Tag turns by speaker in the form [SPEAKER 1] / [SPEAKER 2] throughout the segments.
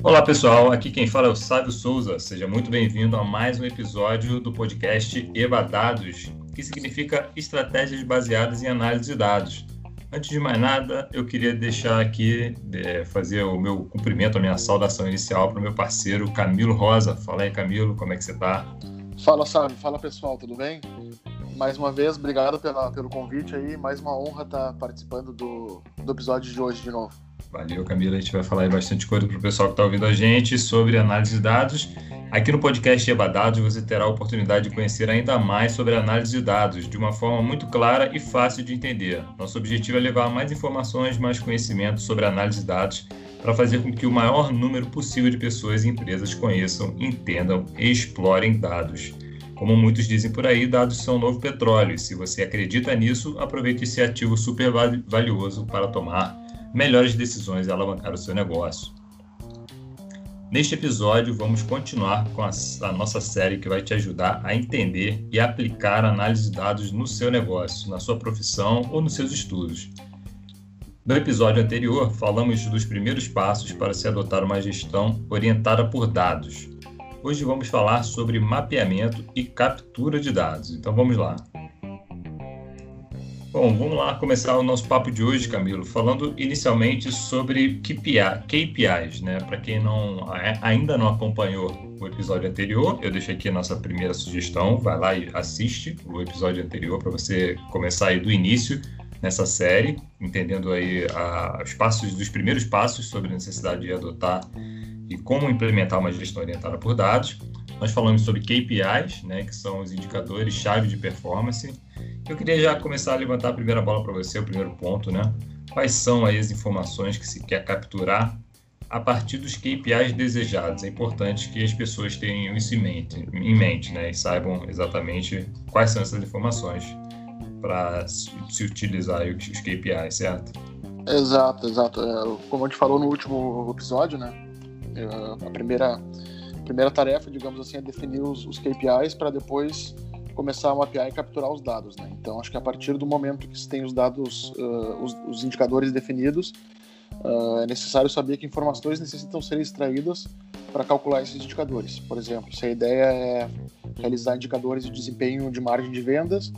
[SPEAKER 1] Olá pessoal, aqui quem fala é o Sávio Souza. Seja muito bem-vindo a mais um episódio do podcast EBA Dados, que significa Estratégias Baseadas em Análise de Dados. Antes de mais nada, eu queria deixar aqui, é, fazer o meu cumprimento, a minha saudação inicial para o meu parceiro Camilo Rosa. Fala aí, Camilo, como é que você está?
[SPEAKER 2] Fala, Sávio. Fala pessoal, tudo bem? Mais uma vez, obrigado pela, pelo convite aí. Mais uma honra estar participando do, do episódio de hoje de novo.
[SPEAKER 1] Valeu, Camila. A gente vai falar aí bastante coisa para o pessoal que está ouvindo a gente sobre análise de dados. Aqui no podcast Eba Dados você terá a oportunidade de conhecer ainda mais sobre análise de dados de uma forma muito clara e fácil de entender. Nosso objetivo é levar mais informações, mais conhecimento sobre análise de dados para fazer com que o maior número possível de pessoas e empresas conheçam, entendam e explorem dados. Como muitos dizem por aí, dados são o novo petróleo. Se você acredita nisso, aproveite esse ativo super valioso para tomar melhores decisões e alavancar o seu negócio. Neste episódio, vamos continuar com a, a, nossa série que vai te ajudar a entender e aplicar análise de dados no seu negócio, na sua profissão ou nos seus estudos. No episódio anterior, falamos dos primeiros passos para se adotar uma gestão orientada por dados. Hoje vamos falar sobre mapeamento e captura de dados. Então vamos lá. Bom, vamos lá começar o nosso papo de hoje, Camilo, falando inicialmente sobre KPI, KPIs, né? Para quem não ainda não acompanhou o episódio anterior, eu deixei aqui a nossa primeira sugestão, vai lá e assiste o episódio anterior para você começar aí do início nessa série, entendendo aí a, os passos dos primeiros passos sobre a necessidade de adotar e como implementar uma gestão orientada por dados. Nós falamos sobre KPIs, né, que são os indicadores chave de performance eu queria já começar a levantar a primeira bola para você, o primeiro ponto, né? Quais são aí as informações que se quer capturar a partir dos KPIs desejados? É importante que as pessoas tenham isso em mente, em mente né? E saibam exatamente quais são essas informações para se utilizar os KPIs, certo?
[SPEAKER 2] Exato, exato. É, como a gente falou no último episódio, né? É, a primeira, a primeira tarefa, digamos assim, é definir os, os KPIs para depois começar a mapear e capturar os dados. Né? Então, acho que a partir do momento que se tem os dados, uh, os, os, indicadores definidos, uh, é necessário saber que informações necessitam ser extraídas para calcular esses indicadores. Por exemplo, se a ideia é realizar indicadores de desempenho de margem de vendas,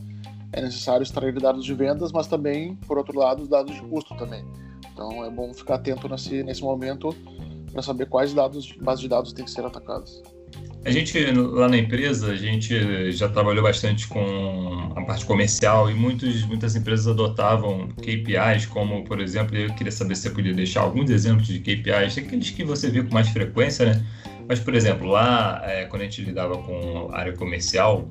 [SPEAKER 2] é necessário extrair dados de vendas, mas também, por outro lado, os dados de custo também. Então, é bom ficar atento nesse, nesse momento para saber quais dados, bases de dados têm que ser atacadas.
[SPEAKER 1] A gente, lá na empresa, a gente já trabalhou bastante com a parte comercial e muitos, muitas empresas adotavam KPIs, como, por exemplo, eu queria saber se você podia deixar alguns exemplos de KPIs, aqueles que você viu com mais frequência, né? Mas, por exemplo, lá, é, quando a gente lidava com área comercial,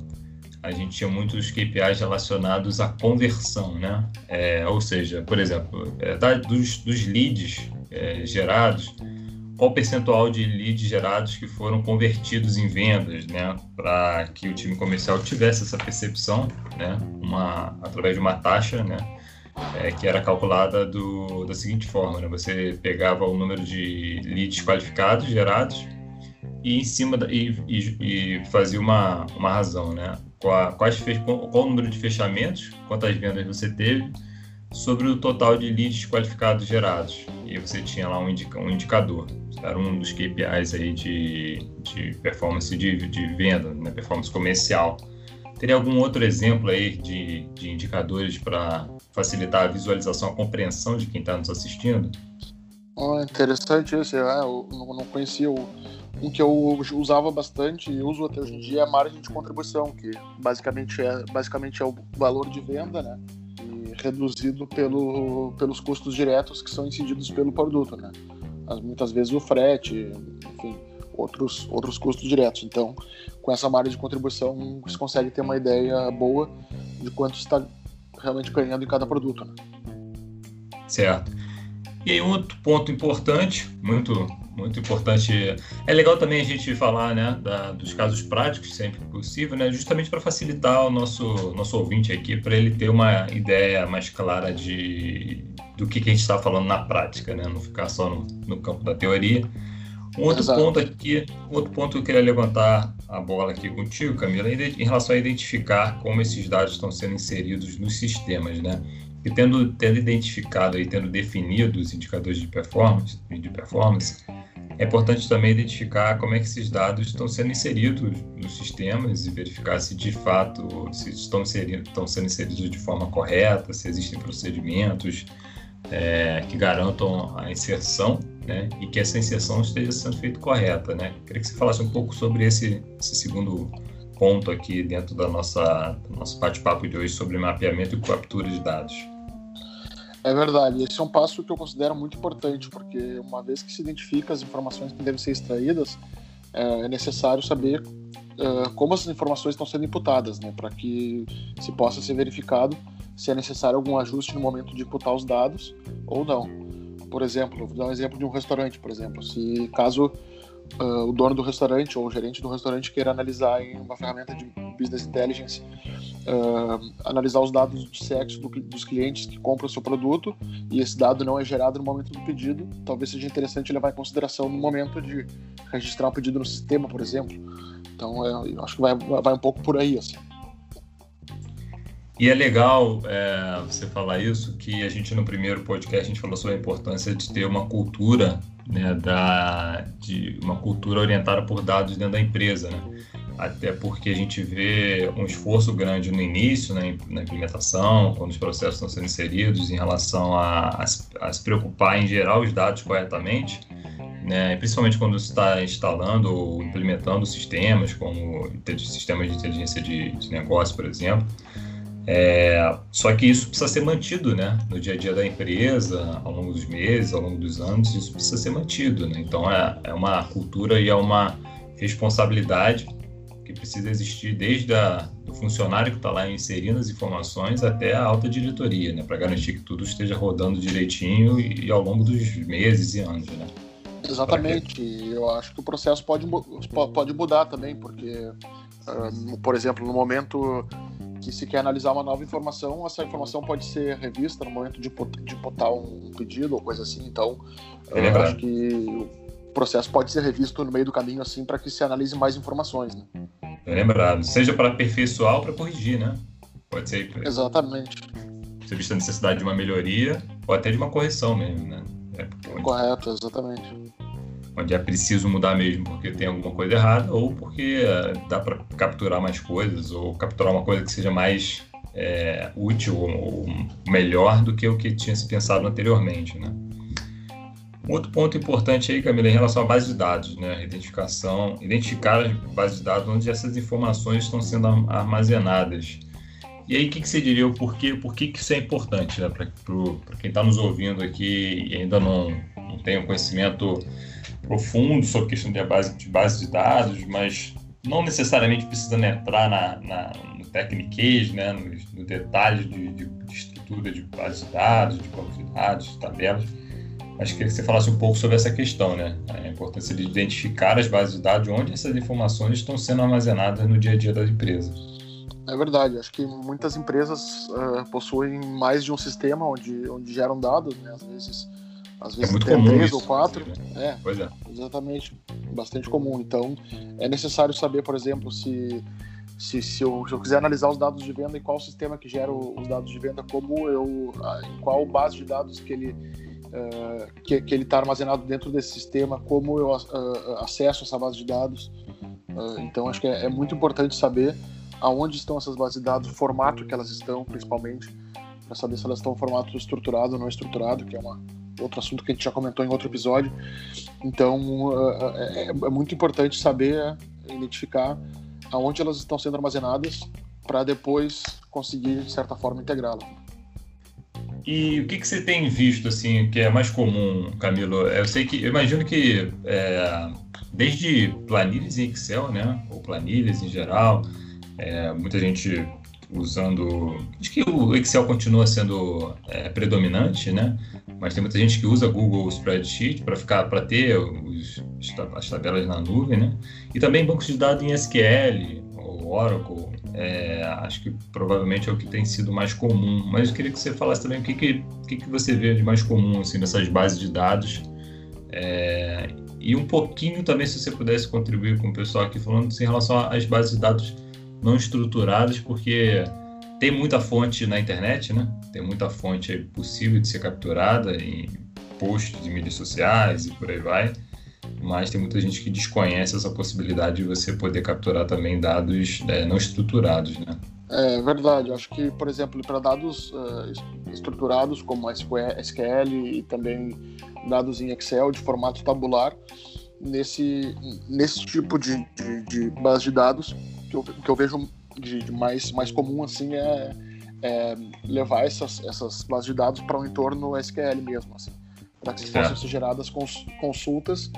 [SPEAKER 1] a gente tinha muitos KPIs relacionados à conversão, né? É, ou seja, por exemplo, é, dos, dos leads é, gerados, qual percentual de leads gerados que foram convertidos em vendas, né, para que o time comercial tivesse essa percepção, né, uma, através de uma taxa, né, é, que era calculada do, da seguinte forma, né, você pegava o número de leads qualificados gerados e em cima da, e, e, e fazia uma, uma razão, né, quais, qual, qual o número de fechamentos, quantas vendas você teve, sobre o total de leads qualificados gerados. E você tinha lá um, indica, um indicador. Era um dos KPIs aí de, de performance de, de venda, né, performance comercial. Teria algum outro exemplo aí de, de indicadores para facilitar a visualização, a compreensão de quem está nos assistindo?
[SPEAKER 2] Oh, interessante isso. É, eu não conhecia o, um que eu usava bastante e uso até hoje em dia é a margem de contribuição, que basicamente é, basicamente é o valor de venda, né? Reduzido pelo, pelos custos diretos que são incididos pelo produto, né? Muitas vezes o frete, enfim, outros, outros custos diretos. Então, com essa margem de contribuição, se consegue ter uma ideia boa de quanto está realmente ganhando em cada produto. Né?
[SPEAKER 1] Certo. E aí, outro ponto importante, muito muito importante. É legal também a gente falar né, da, dos casos práticos, sempre que possível, né, justamente para facilitar o nosso, nosso ouvinte aqui, para ele ter uma ideia mais clara de, do que, que a gente está falando na prática, né, não ficar só no, no campo da teoria. Um outro Exato. ponto aqui, outro ponto que eu queria levantar a bola aqui contigo, Camila, é em relação a identificar como esses dados estão sendo inseridos nos sistemas, né? E tendo, tendo identificado e tendo definido os indicadores de performance, de performance É importante também identificar como é que esses dados estão sendo inseridos nos sistemas e verificar se de fato se estão, inserindo, estão sendo inseridos de forma correta, se existem procedimentos é, que garantam a inserção né, e que essa inserção esteja sendo feita correta. Né? Queria que você falasse um pouco sobre esse, esse segundo ponto aqui dentro da nossa do nosso bate-papo de hoje sobre mapeamento e captura de dados.
[SPEAKER 2] É verdade, esse é um passo que eu considero muito importante, porque uma vez que se identifica as informações que devem ser extraídas, é, é necessário saber uh, como essas informações estão sendo imputadas, né, para que se possa ser verificado se é necessário algum ajuste no momento de imputar os dados ou não. Por exemplo, vou dar um exemplo de um restaurante, por exemplo, se caso uh, o dono do restaurante ou o gerente do restaurante queira analisar em uma ferramenta de business intelligence, uh, analisar os dados de sexo do, dos clientes que compram o seu produto e esse dado não é gerado no momento do pedido, talvez seja interessante levar em consideração no momento de registrar um pedido no sistema, por exemplo. Então, é, eu acho que vai, vai um pouco por aí, assim.
[SPEAKER 1] E é legal é, você falar isso, que a gente no primeiro podcast a gente falou sobre a importância de ter uma cultura, né, da, de uma cultura orientada por dados dentro da empresa, né? Até porque a gente vê um esforço grande no início, né, na implementação, quando os processos estão sendo inseridos, em relação a, a, a se preocupar em gerar os dados corretamente, né, principalmente quando você está instalando ou implementando sistemas, como sistemas de inteligência de, de negócio, por exemplo. É, só que isso precisa ser mantido, né? No dia a dia da empresa, ao longo dos meses, ao longo dos anos, isso precisa ser mantido, né? Então é, é uma cultura e é uma responsabilidade que precisa existir desde a, do funcionário que está lá inserindo as informações até a alta diretoria, né? Para garantir que tudo esteja rodando direitinho e, e, ao longo dos meses e anos, né?
[SPEAKER 2] Exatamente. Eu acho que o processo pode, pode mudar também, porque, uh, por exemplo, no momento que se quer analisar uma nova informação, essa informação pode ser revista no momento de, de botar um pedido ou coisa assim. Então, é eu acho que o processo pode ser revisto no meio do caminho assim para que se analise mais informações. Né?
[SPEAKER 1] É lembrado, seja para aperfeiçoar ou para corrigir, né? Pode ser.
[SPEAKER 2] Exatamente.
[SPEAKER 1] Ser vista a necessidade de uma melhoria ou até de uma correção mesmo, né?
[SPEAKER 2] É, Correto, exatamente
[SPEAKER 1] onde é preciso mudar mesmo porque tem alguma coisa errada ou porque uh, dá para capturar mais coisas ou capturar uma coisa que seja mais é, útil ou, melhor do que o que tinha se pensado anteriormente, né? Outro ponto importante aí, Camila, em relação à base de dados, né? Identificação, identificar as bases de dados onde essas informações estão sendo armazenadas. E aí, o que, que você diria o porquê, por que, que isso é importante, né? Para quem está nos ouvindo aqui e ainda não, não tem o conhecimento profundo sobre questão de base de, base de dados, mas não necessariamente precisando entrar na, na, no techniquez, né, no, detalhe de, de, de, estrutura de base de dados, de banco de dados, de tabelas. Mas queria que você falasse um pouco sobre essa questão, né? A importância de identificar as bases de dados, onde essas informações estão sendo armazenadas no dia a dia da empresa.
[SPEAKER 2] É verdade, acho que muitas empresas uh, possuem mais de um sistema onde, onde geram dados, né? Às vezes às vezes é muito comum três isso, ou quatro. Né? É, pois é. Exatamente. Bastante comum. Então, é necessário saber, por exemplo, se, se, se, eu, se eu quiser analisar os dados de venda, em qual sistema que gera os dados de venda, como eu. em qual base de dados que ele. Uh, que, que ele está armazenado dentro desse sistema, como eu uh, acesso essa base de dados. Uh, então, acho que é, é muito importante saber aonde estão essas bases de dados, o formato que elas estão, principalmente, para saber se elas estão em formato estruturado ou não estruturado, que é uma, outro assunto que a gente já comentou em outro episódio. Então, é, é, é muito importante saber identificar aonde elas estão sendo armazenadas para depois conseguir, de certa forma, integrá-las.
[SPEAKER 1] E o que, que você tem visto assim que é mais comum, Camilo? Eu sei que eu imagino que é, desde planilhas em Excel, né, ou planilhas em geral, é, muita gente usando. Acho que o Excel continua sendo é, predominante, né? Mas tem muita gente que usa Google Spreadsheet para ficar para ter os, as tabelas na nuvem, né? E também bancos de dados em SQL ou Oracle. É, acho que provavelmente é o que tem sido mais comum. Mas eu queria que você falasse também o que, que, que, você vê de mais comum assim, nessas bases de dados. É, e um pouquinho também, se você pudesse contribuir com o pessoal aqui falando assim, em relação às bases de dados não estruturadas, porque tem muita fonte na internet, né? Tem muita fonte possível de ser capturada em posts de mídias sociais e por aí vai. mas tem muita gente que desconhece essa possibilidade de você poder capturar também dados é, não estruturados, né?
[SPEAKER 2] É verdade. Acho que, por exemplo, para dados uh, estruturados como SQL e também dados em Excel de formato tabular, nesse, nesse tipo de, de, de base de dados, que eu, que eu vejo de, de mais, mais comum assim é, é, levar essas, essas bases de dados para um entorno SQL mesmo, assim, para que possam ser geradas cons, consultas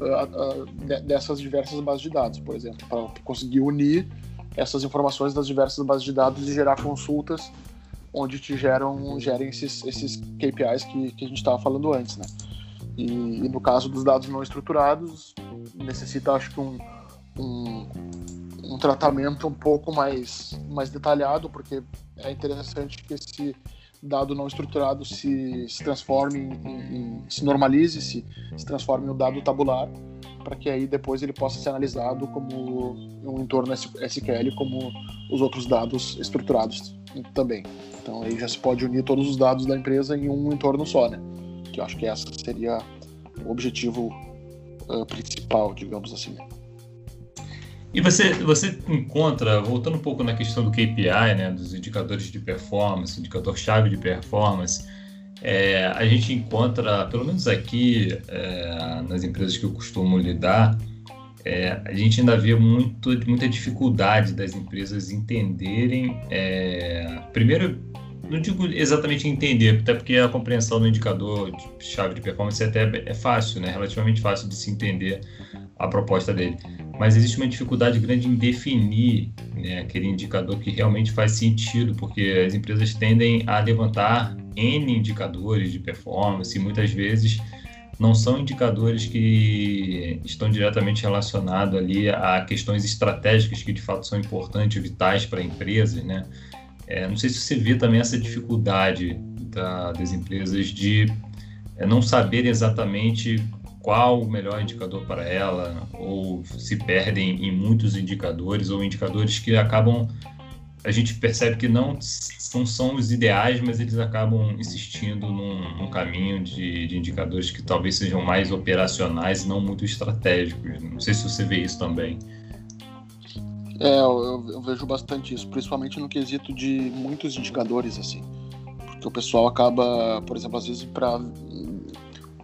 [SPEAKER 2] uh, uh, dessas diversas bases de dados, por exemplo, para conseguir unir essas informações das diversas bases de dados e gerar consultas onde te geram gerem esses, esses KPIs que, que a gente estava falando antes, né? E, e, no caso dos dados não estruturados, necessita, acho que, um, um, um, tratamento um pouco mais, mais detalhado, porque é interessante que esse dado não estruturado se, se transforme em, em se normalize, se, se transforme em um dado tabular, para que aí depois ele possa ser analisado como um entorno SQL, como os outros dados estruturados também. Então aí já se pode unir todos os dados da empresa em um entorno só, né? Que eu acho que essa seria o objetivo uh, principal, digamos assim.
[SPEAKER 1] E você, você encontra, voltando um pouco na questão do KPI, né, dos indicadores de performance, indicador-chave de performance, é, a gente encontra, pelo menos aqui é, nas empresas que eu costumo lidar, é, a gente ainda vê muito, muita dificuldade das empresas entenderem, é, primeiro, não digo exatamente entender, até porque a compreensão do indicador de chave de performance é até é fácil, né, relativamente fácil de se entender a proposta dele, mas existe uma dificuldade grande em definir né, aquele indicador que realmente faz sentido, porque as empresas tendem a levantar N indicadores de performance e muitas vezes não são indicadores que estão diretamente relacionados ali a questões estratégicas que de fato são importantes, vitais para a empresa, né? É, não sei se você vê também essa dificuldade da, das empresas de é, não saber exatamente qual o melhor indicador para ela, ou se perdem em muitos indicadores, ou indicadores que acabam a gente percebe que não, não são os ideais, mas eles acabam insistindo num, num caminho de, de, indicadores que talvez sejam mais operacionais e não muito estratégicos. Não sei se você vê isso também.
[SPEAKER 2] É, eu, eu vejo bastante isso, principalmente no quesito de muitos indicadores, assim. Porque o pessoal acaba, por exemplo, às vezes para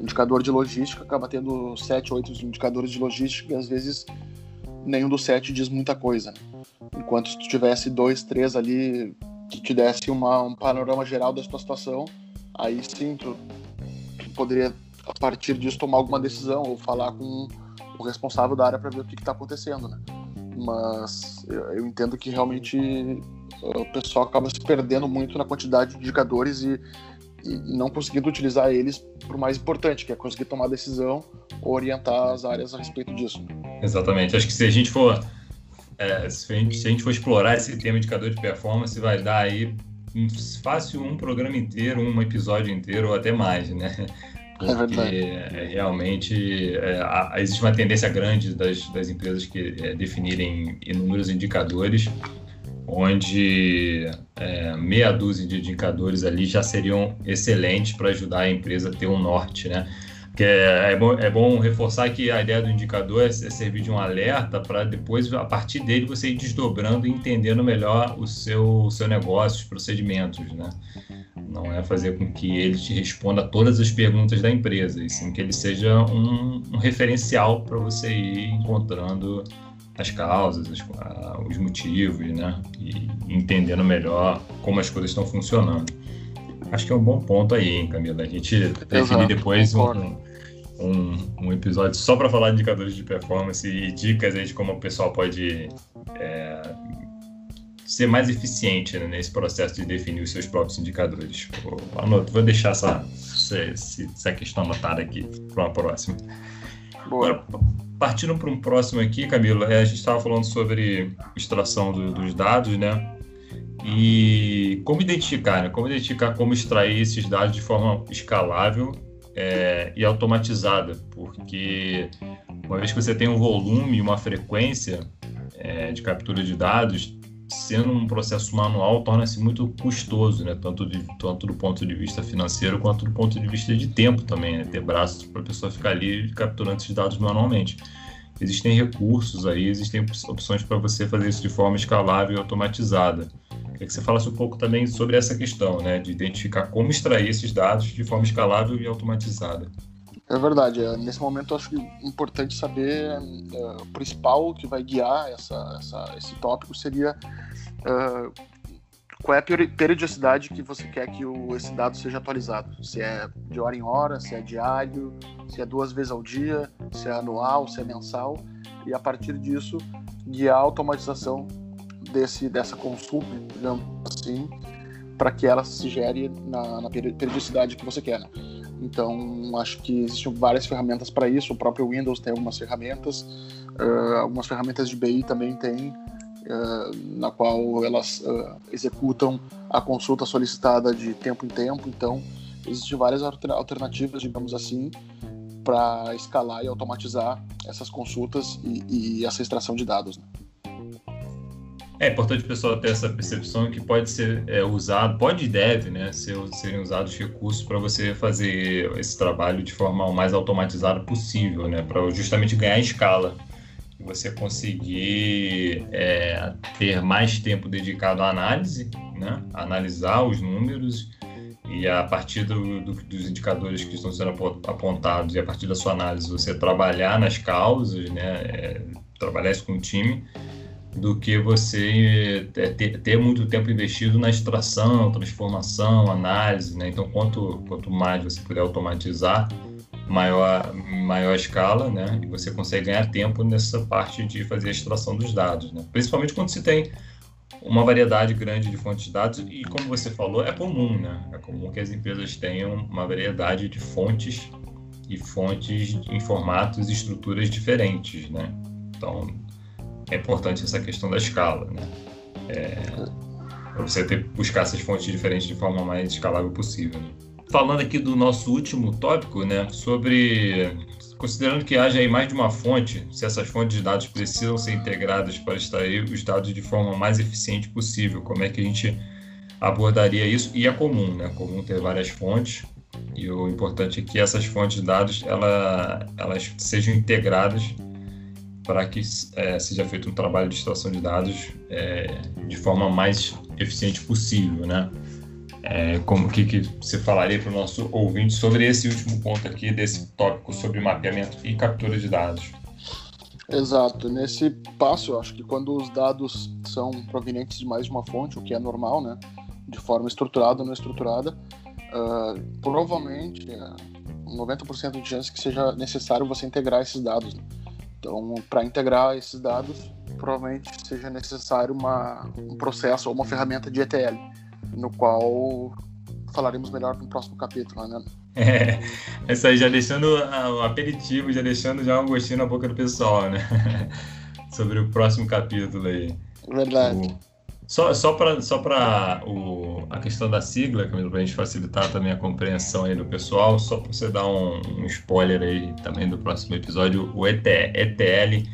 [SPEAKER 2] indicador de logística, acaba tendo sete, oito indicadores de logística e às vezes nenhum dos sete diz muita coisa. Né? Enquanto se tu tivesse dois, três ali que te desse uma, um panorama geral da tua situação, aí sim tu, tu poderia, a partir disso, tomar alguma decisão ou falar com o responsável da área para ver o que está acontecendo, né? Mas eu, entendo que realmente o pessoal acaba se perdendo muito na quantidade de indicadores e, e não conseguindo utilizar eles para o mais importante, que é conseguir tomar decisão ou orientar as áreas a respeito disso.
[SPEAKER 1] Exatamente. Acho que se a gente for é, se, a gente, se, a gente, for explorar esse tema indicador de performance, vai dar aí um, fácil um programa inteiro, um episódio inteiro ou até mais, né?
[SPEAKER 2] É Porque
[SPEAKER 1] é realmente é, existe uma tendência grande das, das empresas que é, definirem inúmeros indicadores, onde é, meia dúzia de indicadores ali já seriam excelentes para ajudar a empresa a ter um norte, né? Que é, é, bom, é bom reforçar que a ideia do indicador é, é servir de um alerta para depois, a partir dele, você ir desdobrando e entendendo melhor o seu, o seu negócio, os procedimentos, né? Não é fazer com que ele te responda todas as perguntas da empresa, e sim que ele seja um, um referencial para você ir encontrando as causas, os, os motivos, né? E entendendo melhor como as coisas estão funcionando. Acho que é um bom ponto aí, hein, Camila? A gente definir depois um, um, um episódio só para falar de indicadores de performance e dicas aí de como o pessoal pode é, ser mais eficiente né, nesse processo de definir os seus próprios indicadores. Vou, anoto, vou deixar essa, essa, essa questão anotada aqui para uma próxima. Agora, partindo para um próximo aqui, Camilo, é, a gente estava falando sobre extração do, dos dados, né? E como identificar, né? Como identificar como extrair esses dados de forma escalável é, e automatizada, porque uma vez que você tem um volume e uma frequência é, de captura de dados, sendo um processo manual, torna-se muito custoso, né? Tanto, de, tanto do ponto de vista financeiro quanto do ponto de vista de tempo também, né? Ter braços para a pessoa ficar ali capturando esses dados manualmente. Existem recursos aí, existem opções para você fazer isso de forma escalável e automatizada. Queria que você falasse um pouco também sobre essa questão, né? De identificar como extrair esses dados de forma escalável e automatizada.
[SPEAKER 2] É verdade. É, nesse momento, acho é importante saber é, o principal que vai guiar essa, essa, esse tópico seria qual é a periodicidade que você quer que o, esse dado seja atualizado. Se é de hora em hora, se é diário, se é duas vezes ao dia, se é anual, se é mensal. E a partir disso, guiar a automatização desse, dessa consulta, digamos assim, para que ela se gere na, na periodicidade que você quer. Né? Então, acho que existem várias ferramentas para isso. O próprio Windows tem algumas ferramentas, uh, algumas ferramentas de BI também tem, uh, na qual elas uh, executam a consulta solicitada de tempo em tempo. Então, existem várias alternativas, digamos assim, para escalar e automatizar essas consultas e, e essa extração de dados. Né?
[SPEAKER 1] É importante o pessoal ter essa percepção que pode ser é, usado, pode e deve, né, ser, serem usados recursos para você fazer esse trabalho de forma o mais automatizada possível, né, para justamente ganhar escala. E você conseguir é, ter mais tempo dedicado à análise, né, analisar os números e a partir do, do, dos indicadores que estão sendo apontados e a partir da sua análise você trabalhar nas causas, né, é, trabalhar isso com o time do que você é, ter, muito tempo investido na extração, transformação, análise, né? Então, quanto, quanto mais você puder automatizar, maior, maior escala, né? E você consegue ganhar tempo nessa parte de fazer a extração dos dados, né? Principalmente quando se tem uma variedade grande de fontes de dados e, como você falou, é comum, né? É comum que as empresas tenham uma variedade de fontes e fontes em formatos e estruturas diferentes, né? Então, é importante essa questão da escala, né? É, você ter buscar essas fontes diferentes de forma mais escalável possível. Né? Falando aqui do nosso último tópico, né, sobre considerando que haja aí mais de uma fonte, se essas fontes de dados precisam ser integradas para extrair os dados de forma mais eficiente possível, como é que a gente abordaria isso? E é comum, né? É comum ter várias fontes e o importante é que essas fontes de dados ela, elas sejam integradas para que é, seja feito um trabalho de extração de dados é, de forma mais eficiente possível, né? É, como que, que você falaria para o nosso ouvinte sobre esse último ponto aqui desse tópico sobre mapeamento e captura de dados?
[SPEAKER 2] Exato. Nesse passo, eu acho que quando os dados são provenientes de mais de uma fonte, o que é normal, né, de forma estruturada ou não estruturada, uh, provavelmente uh, 90% de chance que seja necessário você integrar esses dados. Né? Então, para integrar esses dados, provavelmente seja necessário uma, um processo ou uma ferramenta de ETL, no qual falaremos melhor no próximo capítulo, né?
[SPEAKER 1] É, essa aí já deixando o aperitivo, já deixando já um gostinho na boca do pessoal, né? Sobre o próximo capítulo aí.
[SPEAKER 2] Verdade. O...
[SPEAKER 1] Só, só para só a questão da sigla, Camilo, para a gente facilitar também a compreensão aí do pessoal, só para você dar um, um, spoiler aí também do próximo episódio, o ET, ETL,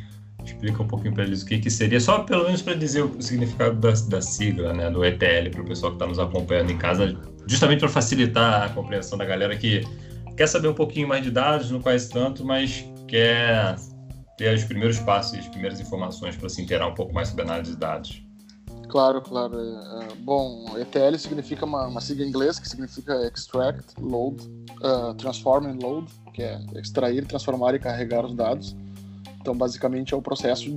[SPEAKER 1] explica um pouquinho para eles o que, que seria, só pelo menos para dizer o significado da, da sigla, né, do ETL, para o pessoal que está nos acompanhando em casa, justamente para facilitar a compreensão da galera que quer saber um pouquinho mais de dados, não conhece tanto, mas quer ter os primeiros passos, as primeiras informações para se inteirar um pouco mais sobre análise de dados.
[SPEAKER 2] Claro, claro. É, bom, ETL significa uma, uma sigla em inglês que significa Extract, Load, uh, Transform and Load, que é extrair, transformar e carregar os dados. Então, basicamente, é o processo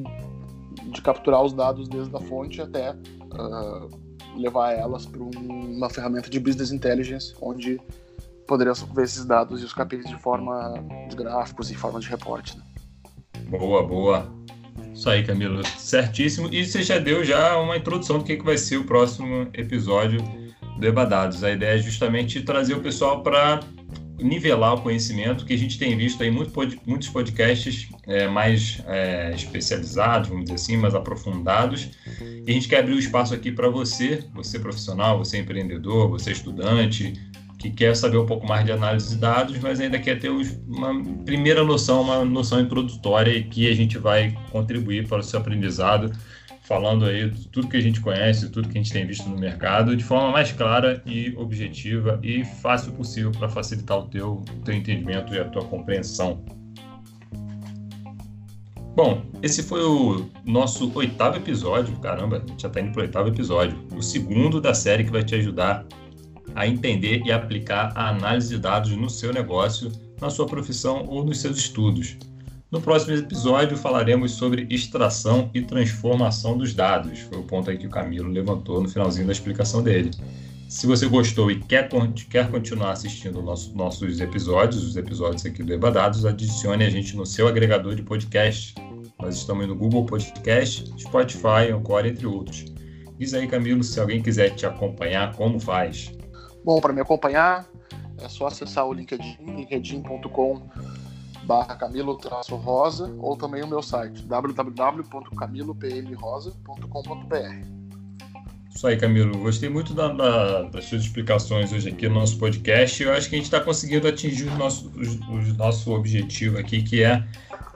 [SPEAKER 2] de capturar os dados desde a fonte até uh, levar elas para um, uma ferramenta de business intelligence, onde poderia ver esses dados e os KPIs de forma de gráficos e forma de reporte. Né?
[SPEAKER 1] Boa, boa. Isso aí, Camilo, certíssimo. E você já deu já uma introdução do que, que vai ser o próximo episódio do Ebadados. A ideia é justamente trazer o pessoal para nivelar o conhecimento, que a gente tem visto aí muito, muitos podcasts é, mais é, especializados, vamos dizer assim, mais aprofundados. E a gente quer abrir o espaço aqui para você, você profissional, você empreendedor, você estudante, que quer saber um pouco mais de análise de dados, mas ainda quer ter uma primeira noção, uma noção introdutória e que a gente vai contribuir para o seu aprendizado, falando aí tudo que a gente conhece, tudo que a gente tem visto no mercado, de forma mais clara e objetiva e fácil possível para facilitar o teu, teu entendimento e a tua compreensão. Bom, esse foi o nosso oitavo episódio. Caramba, já está indo para o oitavo episódio. O segundo da série que vai te ajudar a entender e aplicar a análise de dados no seu negócio, na sua profissão ou nos seus estudos. No próximo episódio falaremos sobre extração e transformação dos dados. Foi o ponto aí que o Camilo levantou no finalzinho da explicação dele. Se você gostou e quer, quer continuar assistindo nosso, nossos episódios, os episódios aqui do Ebadados, adicione a gente no seu agregador de podcast. Nós estamos no Google Podcast, Spotify, Anchor, entre outros. Diz aí, Camilo, se alguém quiser te acompanhar, como faz?
[SPEAKER 2] Bom, para me acompanhar, é só acessar o LinkedIn, linkedin.com barra Camilo Rosa ou também o meu site www.camilopmrosa.com.br.
[SPEAKER 1] Isso aí, Camilo. Gostei muito da, da, das suas explicações hoje aqui no nosso podcast. Eu acho que a gente está conseguindo atingir o nosso, o, o nosso objetivo aqui, que é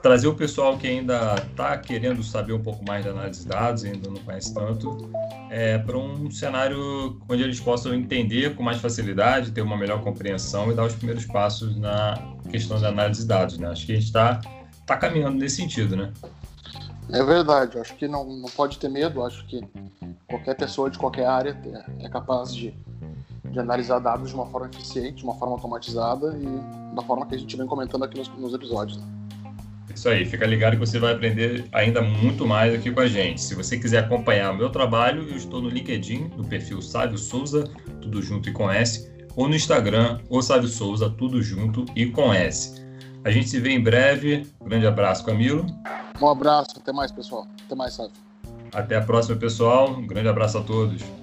[SPEAKER 1] trazer o pessoal que ainda está querendo saber um pouco mais de análise de dados, ainda não conhece tanto, é, para um cenário onde eles possam entender com mais facilidade, ter uma melhor compreensão e dar os primeiros passos na questão da análise de dados. Né? Acho que a gente está tá caminhando nesse sentido, né?
[SPEAKER 2] É verdade, acho que não, não pode ter medo, acho que qualquer pessoa de qualquer área é capaz de, de analisar dados de uma forma eficiente, de uma forma automatizada e da forma que a gente vem comentando aqui nos, nos episódios. Né?
[SPEAKER 1] Isso aí, fica ligado que você vai aprender ainda muito mais aqui com a gente. Se você quiser acompanhar o meu trabalho, eu estou no LinkedIn, no perfil Sávio Souza, tudo junto e com S, ou no Instagram, o Sávio Souza, tudo junto e com S. A gente se vê em breve. grande abraço, Camilo.
[SPEAKER 2] Um abraço, até mais, pessoal. Até mais, Sávio.
[SPEAKER 1] Até a próxima, pessoal. Um grande abraço a todos.